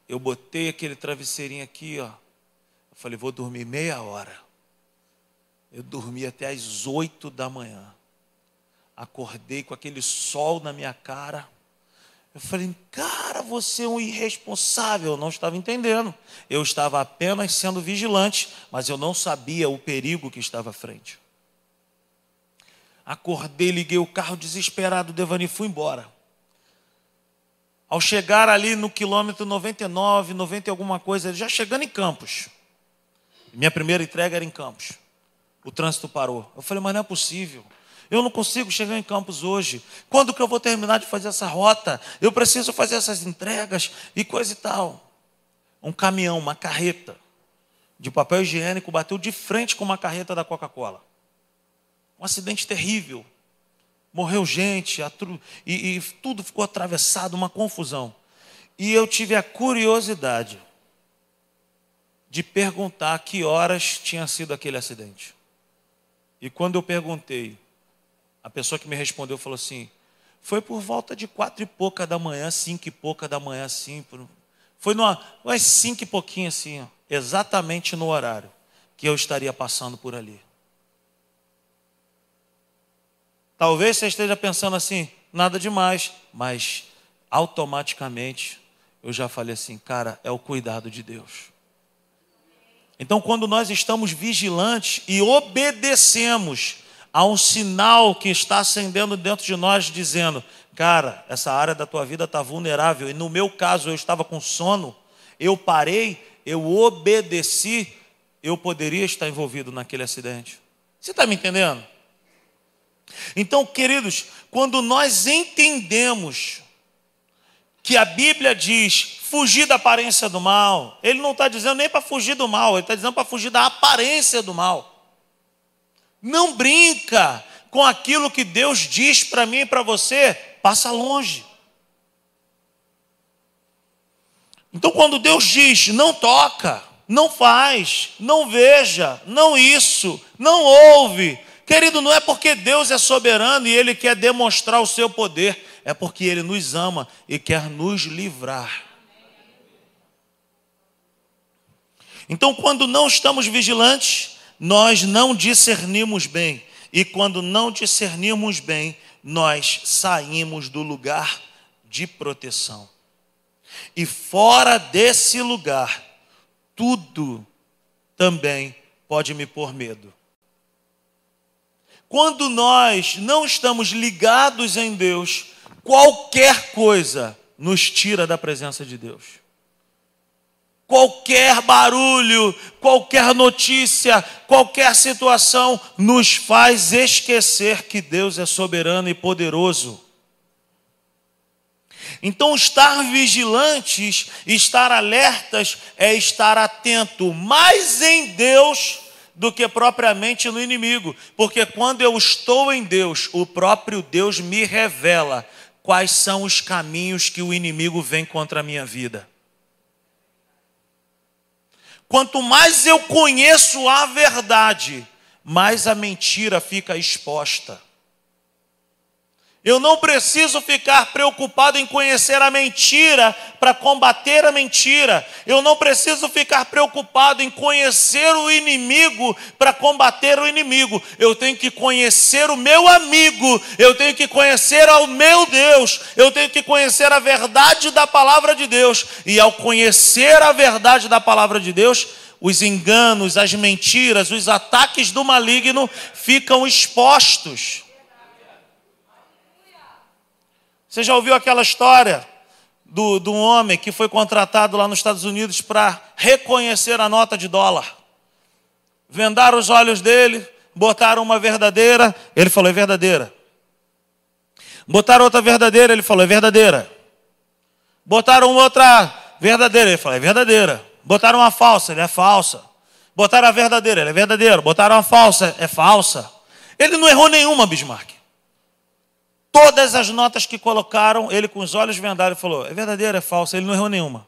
Eu botei aquele travesseirinho aqui, ó, eu falei, vou dormir meia hora. Eu dormi até as oito da manhã. Acordei com aquele sol na minha cara. Eu falei, cara, você é um irresponsável. Eu não estava entendendo. Eu estava apenas sendo vigilante, mas eu não sabia o perigo que estava à frente. Acordei, liguei o carro desesperado, Devani, fui embora. Ao chegar ali no quilômetro 99, 90 e alguma coisa, já chegando em Campos. Minha primeira entrega era em Campos. O trânsito parou. Eu falei, mas não é possível. Eu não consigo chegar em Campos hoje. Quando que eu vou terminar de fazer essa rota? Eu preciso fazer essas entregas e coisa e tal. Um caminhão, uma carreta de papel higiênico bateu de frente com uma carreta da Coca-Cola. Um acidente terrível. Morreu gente e, e tudo ficou atravessado, uma confusão. E eu tive a curiosidade de perguntar que horas tinha sido aquele acidente. E quando eu perguntei, a pessoa que me respondeu falou assim: foi por volta de quatro e pouca da manhã, cinco e pouca da manhã, assim. Foi numa, umas cinco e pouquinho assim, ó, exatamente no horário que eu estaria passando por ali. Talvez você esteja pensando assim, nada demais, mas automaticamente eu já falei assim, cara, é o cuidado de Deus. Então, quando nós estamos vigilantes e obedecemos a um sinal que está acendendo dentro de nós, dizendo: Cara, essa área da tua vida está vulnerável, e no meu caso eu estava com sono, eu parei, eu obedeci, eu poderia estar envolvido naquele acidente. Você está me entendendo? Então, queridos, quando nós entendemos que a Bíblia diz fugir da aparência do mal, ele não está dizendo nem para fugir do mal, ele está dizendo para fugir da aparência do mal. Não brinca com aquilo que Deus diz para mim e para você, passa longe. Então, quando Deus diz não toca, não faz, não veja, não isso, não ouve, Querido, não é porque Deus é soberano e Ele quer demonstrar o seu poder, é porque Ele nos ama e quer nos livrar. Então, quando não estamos vigilantes, nós não discernimos bem. E quando não discernimos bem, nós saímos do lugar de proteção. E fora desse lugar, tudo também pode me pôr medo. Quando nós não estamos ligados em Deus, qualquer coisa nos tira da presença de Deus. Qualquer barulho, qualquer notícia, qualquer situação nos faz esquecer que Deus é soberano e poderoso. Então, estar vigilantes, estar alertas, é estar atento mais em Deus do que propriamente no inimigo, porque quando eu estou em Deus, o próprio Deus me revela quais são os caminhos que o inimigo vem contra a minha vida. Quanto mais eu conheço a verdade, mais a mentira fica exposta. Eu não preciso ficar preocupado em conhecer a mentira para combater a mentira. Eu não preciso ficar preocupado em conhecer o inimigo para combater o inimigo. Eu tenho que conhecer o meu amigo. Eu tenho que conhecer ao meu Deus. Eu tenho que conhecer a verdade da palavra de Deus. E ao conhecer a verdade da palavra de Deus, os enganos, as mentiras, os ataques do maligno ficam expostos. Você já ouviu aquela história do, do homem que foi contratado lá nos Estados Unidos para reconhecer a nota de dólar? Vendaram os olhos dele, botaram uma verdadeira, ele falou: é verdadeira. Botaram outra verdadeira, ele falou: é verdadeira. Botaram outra verdadeira, ele falou: é verdadeira. Botaram uma falsa, ele é falsa. Botaram a verdadeira, ele é verdadeiro. Botaram a falsa, é falsa. Ele não errou nenhuma, Bismarck. Todas as notas que colocaram, ele com os olhos vendados falou: é verdadeira, é falsa. Ele não errou nenhuma.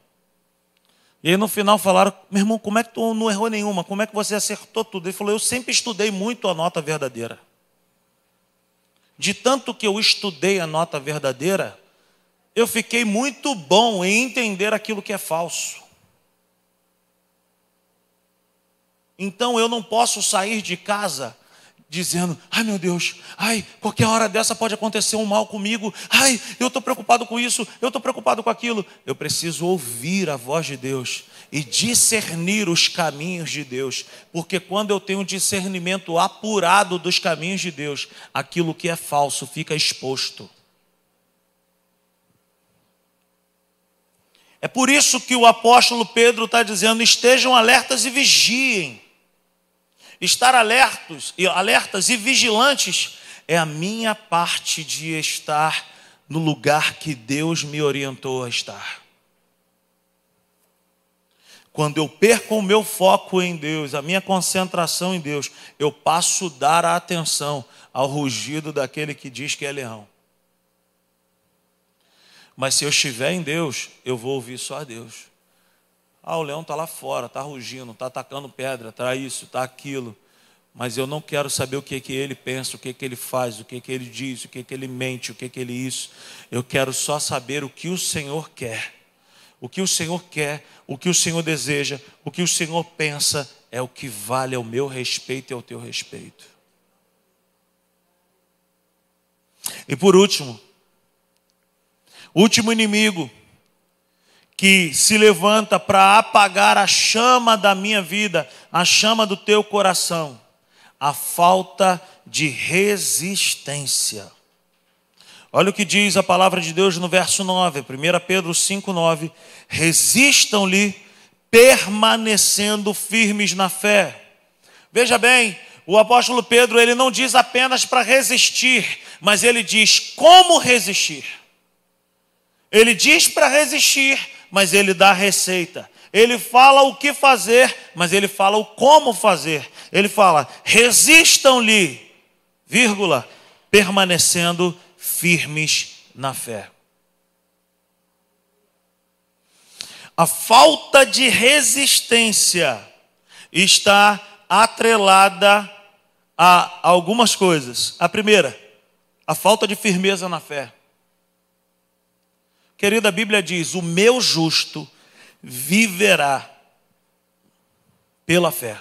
E aí no final falaram: meu irmão, como é que tu não errou nenhuma? Como é que você acertou tudo? Ele falou: eu sempre estudei muito a nota verdadeira. De tanto que eu estudei a nota verdadeira, eu fiquei muito bom em entender aquilo que é falso. Então eu não posso sair de casa dizendo: ai meu Deus, ai, qualquer hora dessa pode acontecer um mal comigo, ai, eu estou preocupado com isso, eu estou preocupado com aquilo. Eu preciso ouvir a voz de Deus e discernir os caminhos de Deus, porque quando eu tenho discernimento apurado dos caminhos de Deus, aquilo que é falso fica exposto. É por isso que o apóstolo Pedro está dizendo: estejam alertas e vigiem. Estar alertos, alertas e vigilantes é a minha parte de estar no lugar que Deus me orientou a estar. Quando eu perco o meu foco em Deus, a minha concentração em Deus, eu passo a dar a atenção ao rugido daquele que diz que é leão. Mas se eu estiver em Deus, eu vou ouvir só a Deus. Ah, o leão está lá fora, está rugindo, está atacando pedra, está isso, está aquilo. Mas eu não quero saber o que, que ele pensa, o que, que ele faz, o que, que ele diz, o que, que ele mente, o que, que ele isso. Eu quero só saber o que o Senhor quer. O que o Senhor quer, o que o Senhor deseja, o que o Senhor pensa é o que vale ao meu respeito e ao teu respeito. E por último, último inimigo que se levanta para apagar a chama da minha vida, a chama do teu coração, a falta de resistência. Olha o que diz a palavra de Deus no verso 9, 1 Pedro 5,9: resistam-lhe, permanecendo firmes na fé. Veja bem, o apóstolo Pedro ele não diz apenas para resistir, mas ele diz como resistir. Ele diz para resistir, mas ele dá a receita. Ele fala o que fazer, mas ele fala o como fazer. Ele fala: resistam-lhe, vírgula, permanecendo firmes na fé. A falta de resistência está atrelada a algumas coisas. A primeira, a falta de firmeza na fé. Querida, a Bíblia diz: O meu justo viverá pela fé.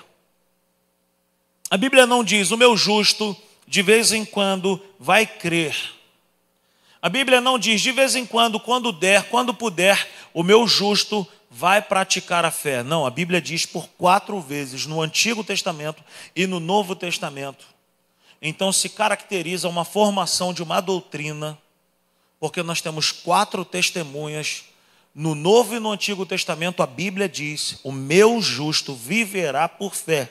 A Bíblia não diz: O meu justo de vez em quando vai crer. A Bíblia não diz, de vez em quando, quando der, quando puder, o meu justo vai praticar a fé. Não, a Bíblia diz por quatro vezes no Antigo Testamento e no Novo Testamento. Então se caracteriza uma formação de uma doutrina, porque nós temos quatro testemunhas. No Novo e no Antigo Testamento, a Bíblia diz: O meu justo viverá por fé.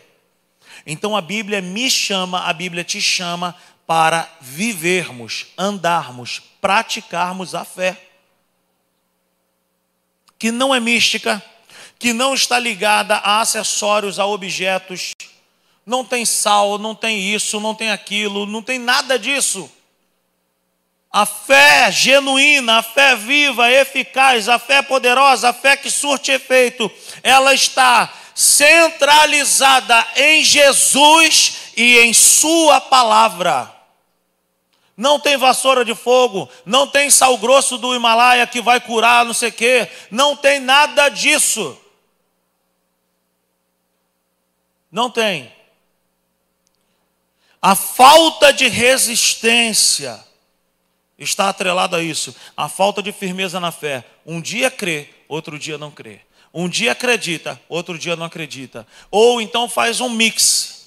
Então a Bíblia me chama, a Bíblia te chama para vivermos, andarmos, praticarmos a fé. Que não é mística, que não está ligada a acessórios, a objetos. Não tem sal, não tem isso, não tem aquilo, não tem nada disso. A fé genuína, a fé viva, eficaz, a fé poderosa, a fé que surte efeito, ela está centralizada em Jesus e em Sua palavra. Não tem vassoura de fogo, não tem sal grosso do Himalaia que vai curar, não sei o quê, não tem nada disso. Não tem. A falta de resistência está atrelada a isso. A falta de firmeza na fé. Um dia crê, outro dia não crê. Um dia acredita, outro dia não acredita. Ou então faz um mix.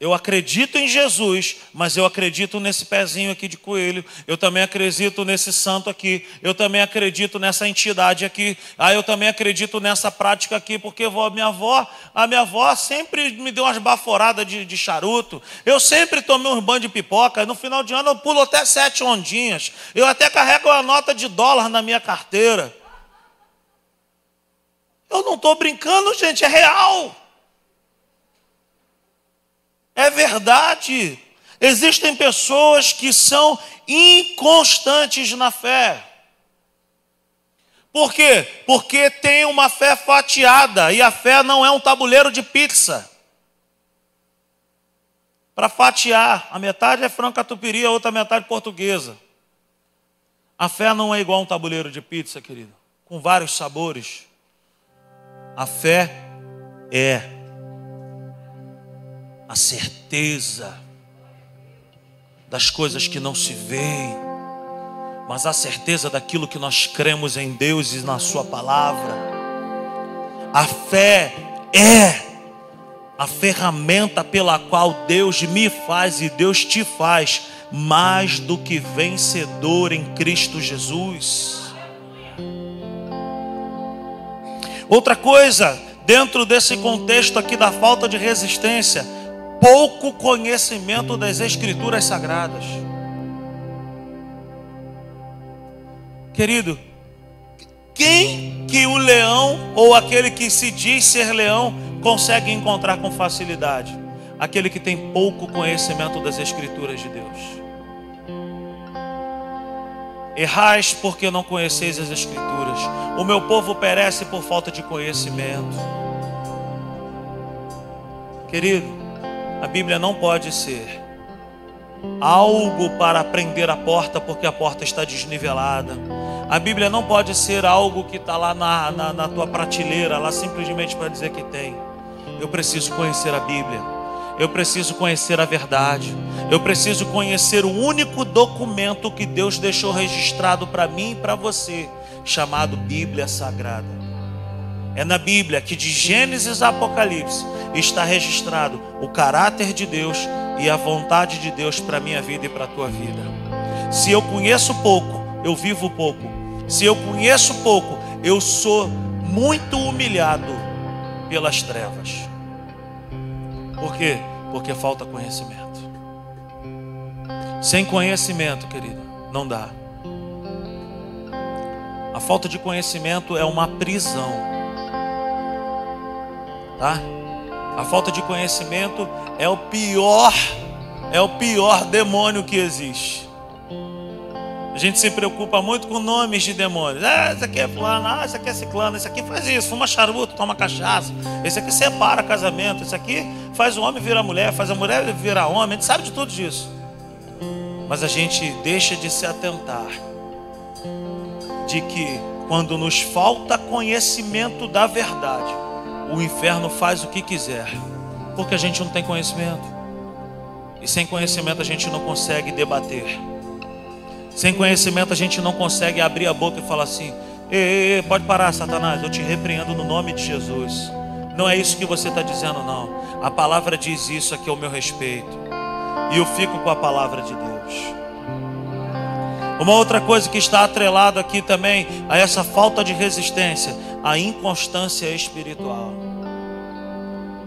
Eu acredito em Jesus, mas eu acredito nesse pezinho aqui de coelho. Eu também acredito nesse santo aqui. Eu também acredito nessa entidade aqui. Ah, eu também acredito nessa prática aqui, porque a minha avó, a minha avó sempre me deu umas baforadas de, de charuto. Eu sempre tomei uns banhos de pipoca. No final de ano eu pulo até sete ondinhas. Eu até carrego uma nota de dólar na minha carteira. Eu não estou brincando, gente, é real. É verdade. Existem pessoas que são inconstantes na fé. Por quê? Porque tem uma fé fatiada e a fé não é um tabuleiro de pizza. Para fatiar, a metade é franca tupiri, a outra metade portuguesa. A fé não é igual a um tabuleiro de pizza, querido, com vários sabores. A fé é a certeza das coisas que não se veem, mas a certeza daquilo que nós cremos em Deus e na Sua palavra. A fé é a ferramenta pela qual Deus me faz e Deus te faz mais do que vencedor em Cristo Jesus. Outra coisa, dentro desse contexto aqui da falta de resistência, pouco conhecimento das Escrituras Sagradas. Querido, quem que o leão ou aquele que se diz ser leão consegue encontrar com facilidade? Aquele que tem pouco conhecimento das Escrituras de Deus. Errais porque não conheceis as Escrituras. O meu povo perece por falta de conhecimento. Querido, a Bíblia não pode ser algo para prender a porta porque a porta está desnivelada. A Bíblia não pode ser algo que está lá na, na, na tua prateleira, lá simplesmente para dizer que tem. Eu preciso conhecer a Bíblia. Eu preciso conhecer a verdade. Eu preciso conhecer o único documento que Deus deixou registrado para mim e para você, chamado Bíblia Sagrada. É na Bíblia que de Gênesis a Apocalipse está registrado o caráter de Deus e a vontade de Deus para a minha vida e para a tua vida. Se eu conheço pouco, eu vivo pouco. Se eu conheço pouco, eu sou muito humilhado pelas trevas. Por quê? Porque falta conhecimento. Sem conhecimento, querido, não dá. A falta de conhecimento é uma prisão. Tá? A falta de conhecimento é o pior, é o pior demônio que existe. A gente se preocupa muito com nomes de demônios. Ah, esse aqui é fulano, ah, esse aqui é ciclano, esse aqui faz isso, fuma charuto, toma cachaça. Esse aqui separa casamento, esse aqui faz o homem virar mulher, faz a mulher virar homem. A gente sabe de tudo isso. Mas a gente deixa de se atentar de que quando nos falta conhecimento da verdade, o inferno faz o que quiser, porque a gente não tem conhecimento. E sem conhecimento a gente não consegue debater. Sem conhecimento a gente não consegue abrir a boca e falar assim: ei, ei, pode parar, Satanás, eu te repreendo no nome de Jesus. Não é isso que você está dizendo, não. A palavra diz isso aqui ao meu respeito. E eu fico com a palavra de Deus. Uma outra coisa que está atrelado aqui também a essa falta de resistência, a inconstância espiritual.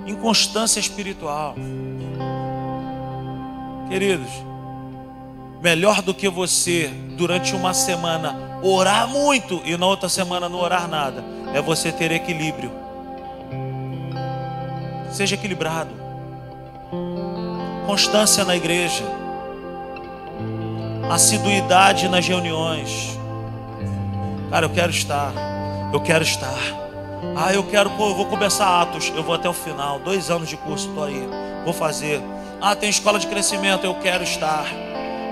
Inconstância espiritual. Queridos, Melhor do que você, durante uma semana, orar muito e na outra semana não orar nada, é você ter equilíbrio. Seja equilibrado. Constância na igreja. Assiduidade nas reuniões. Cara, eu quero estar. Eu quero estar. Ah, eu quero, pô, eu vou começar Atos. Eu vou até o final. Dois anos de curso, estou aí. Vou fazer. Ah, tem escola de crescimento. Eu quero estar.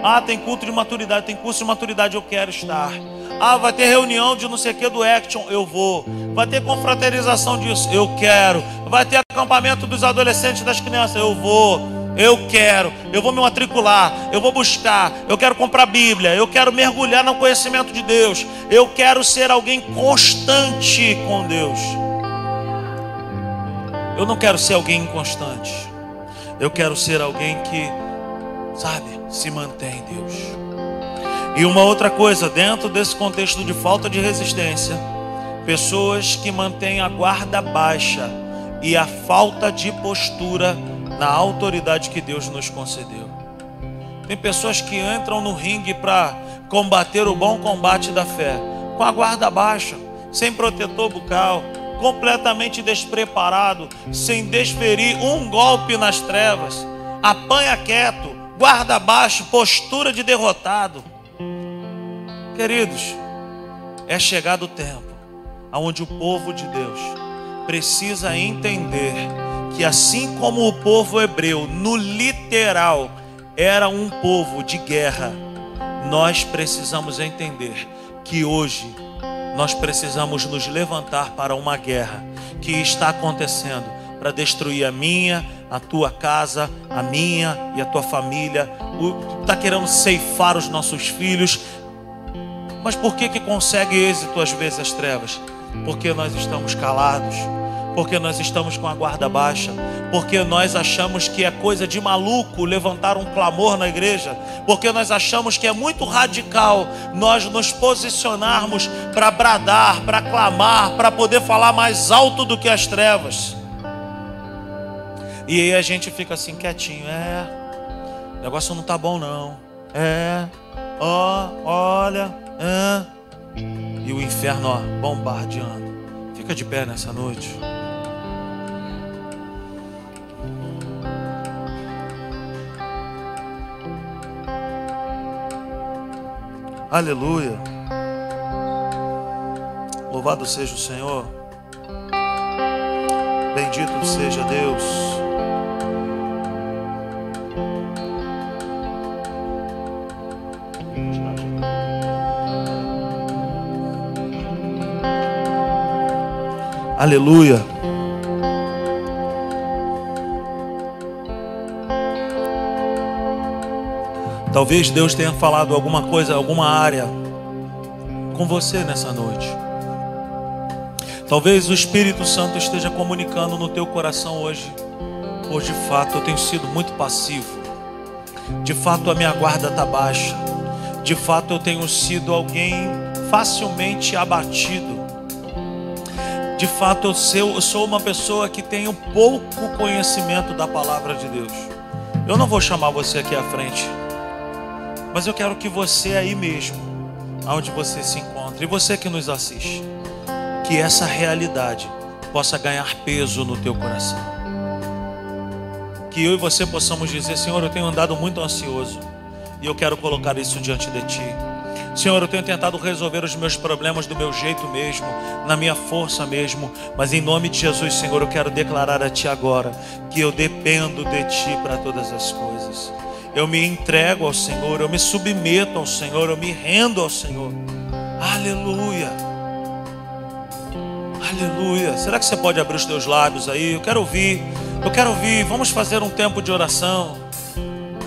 Ah, tem culto de maturidade, tem curso de maturidade, eu quero estar. Ah, vai ter reunião de não sei o que do Action, eu vou. Vai ter confraternização disso, eu quero. Vai ter acampamento dos adolescentes das crianças, eu vou. Eu quero, eu vou me matricular, eu vou buscar, eu quero comprar Bíblia, eu quero mergulhar no conhecimento de Deus, eu quero ser alguém constante com Deus. Eu não quero ser alguém inconstante, eu quero ser alguém que, sabe, se mantém, Deus. E uma outra coisa, dentro desse contexto de falta de resistência, pessoas que mantêm a guarda baixa e a falta de postura na autoridade que Deus nos concedeu. Tem pessoas que entram no ringue para combater o bom combate da fé, com a guarda baixa, sem protetor bucal, completamente despreparado, sem desferir um golpe nas trevas, apanha quieto, guarda baixo, postura de derrotado. Queridos, é chegado o tempo onde o povo de Deus precisa entender que assim como o povo hebreu, no literal, era um povo de guerra, nós precisamos entender que hoje nós precisamos nos levantar para uma guerra que está acontecendo para destruir a minha, a tua casa, a minha e a tua família. Está querendo ceifar os nossos filhos. Mas por que, que consegue êxito às vezes as trevas? Porque nós estamos calados porque nós estamos com a guarda baixa, porque nós achamos que é coisa de maluco levantar um clamor na igreja, porque nós achamos que é muito radical nós nos posicionarmos para bradar, para clamar, para poder falar mais alto do que as trevas. E aí a gente fica assim quietinho, é, o negócio não tá bom não, é, ó, olha, é, e o inferno ó, bombardeando. Fica de pé nessa noite. Aleluia. Louvado seja o Senhor. Bendito seja Deus. Aleluia. Talvez Deus tenha falado alguma coisa, alguma área com você nessa noite. Talvez o Espírito Santo esteja comunicando no teu coração hoje. Hoje, de fato, eu tenho sido muito passivo. De fato, a minha guarda está baixa. De fato, eu tenho sido alguém facilmente abatido. De fato, eu sou uma pessoa que tenho pouco conhecimento da palavra de Deus. Eu não vou chamar você aqui à frente mas eu quero que você aí mesmo, aonde você se encontra, e você que nos assiste, que essa realidade possa ganhar peso no teu coração. Que eu e você possamos dizer: Senhor, eu tenho andado muito ansioso e eu quero colocar isso diante de Ti. Senhor, eu tenho tentado resolver os meus problemas do meu jeito mesmo, na minha força mesmo, mas em nome de Jesus, Senhor, eu quero declarar a Ti agora que eu dependo de Ti para todas as coisas eu me entrego ao Senhor, eu me submeto ao Senhor, eu me rendo ao Senhor. Aleluia. Aleluia. Será que você pode abrir os teus lábios aí? Eu quero ouvir. Eu quero ouvir. Vamos fazer um tempo de oração.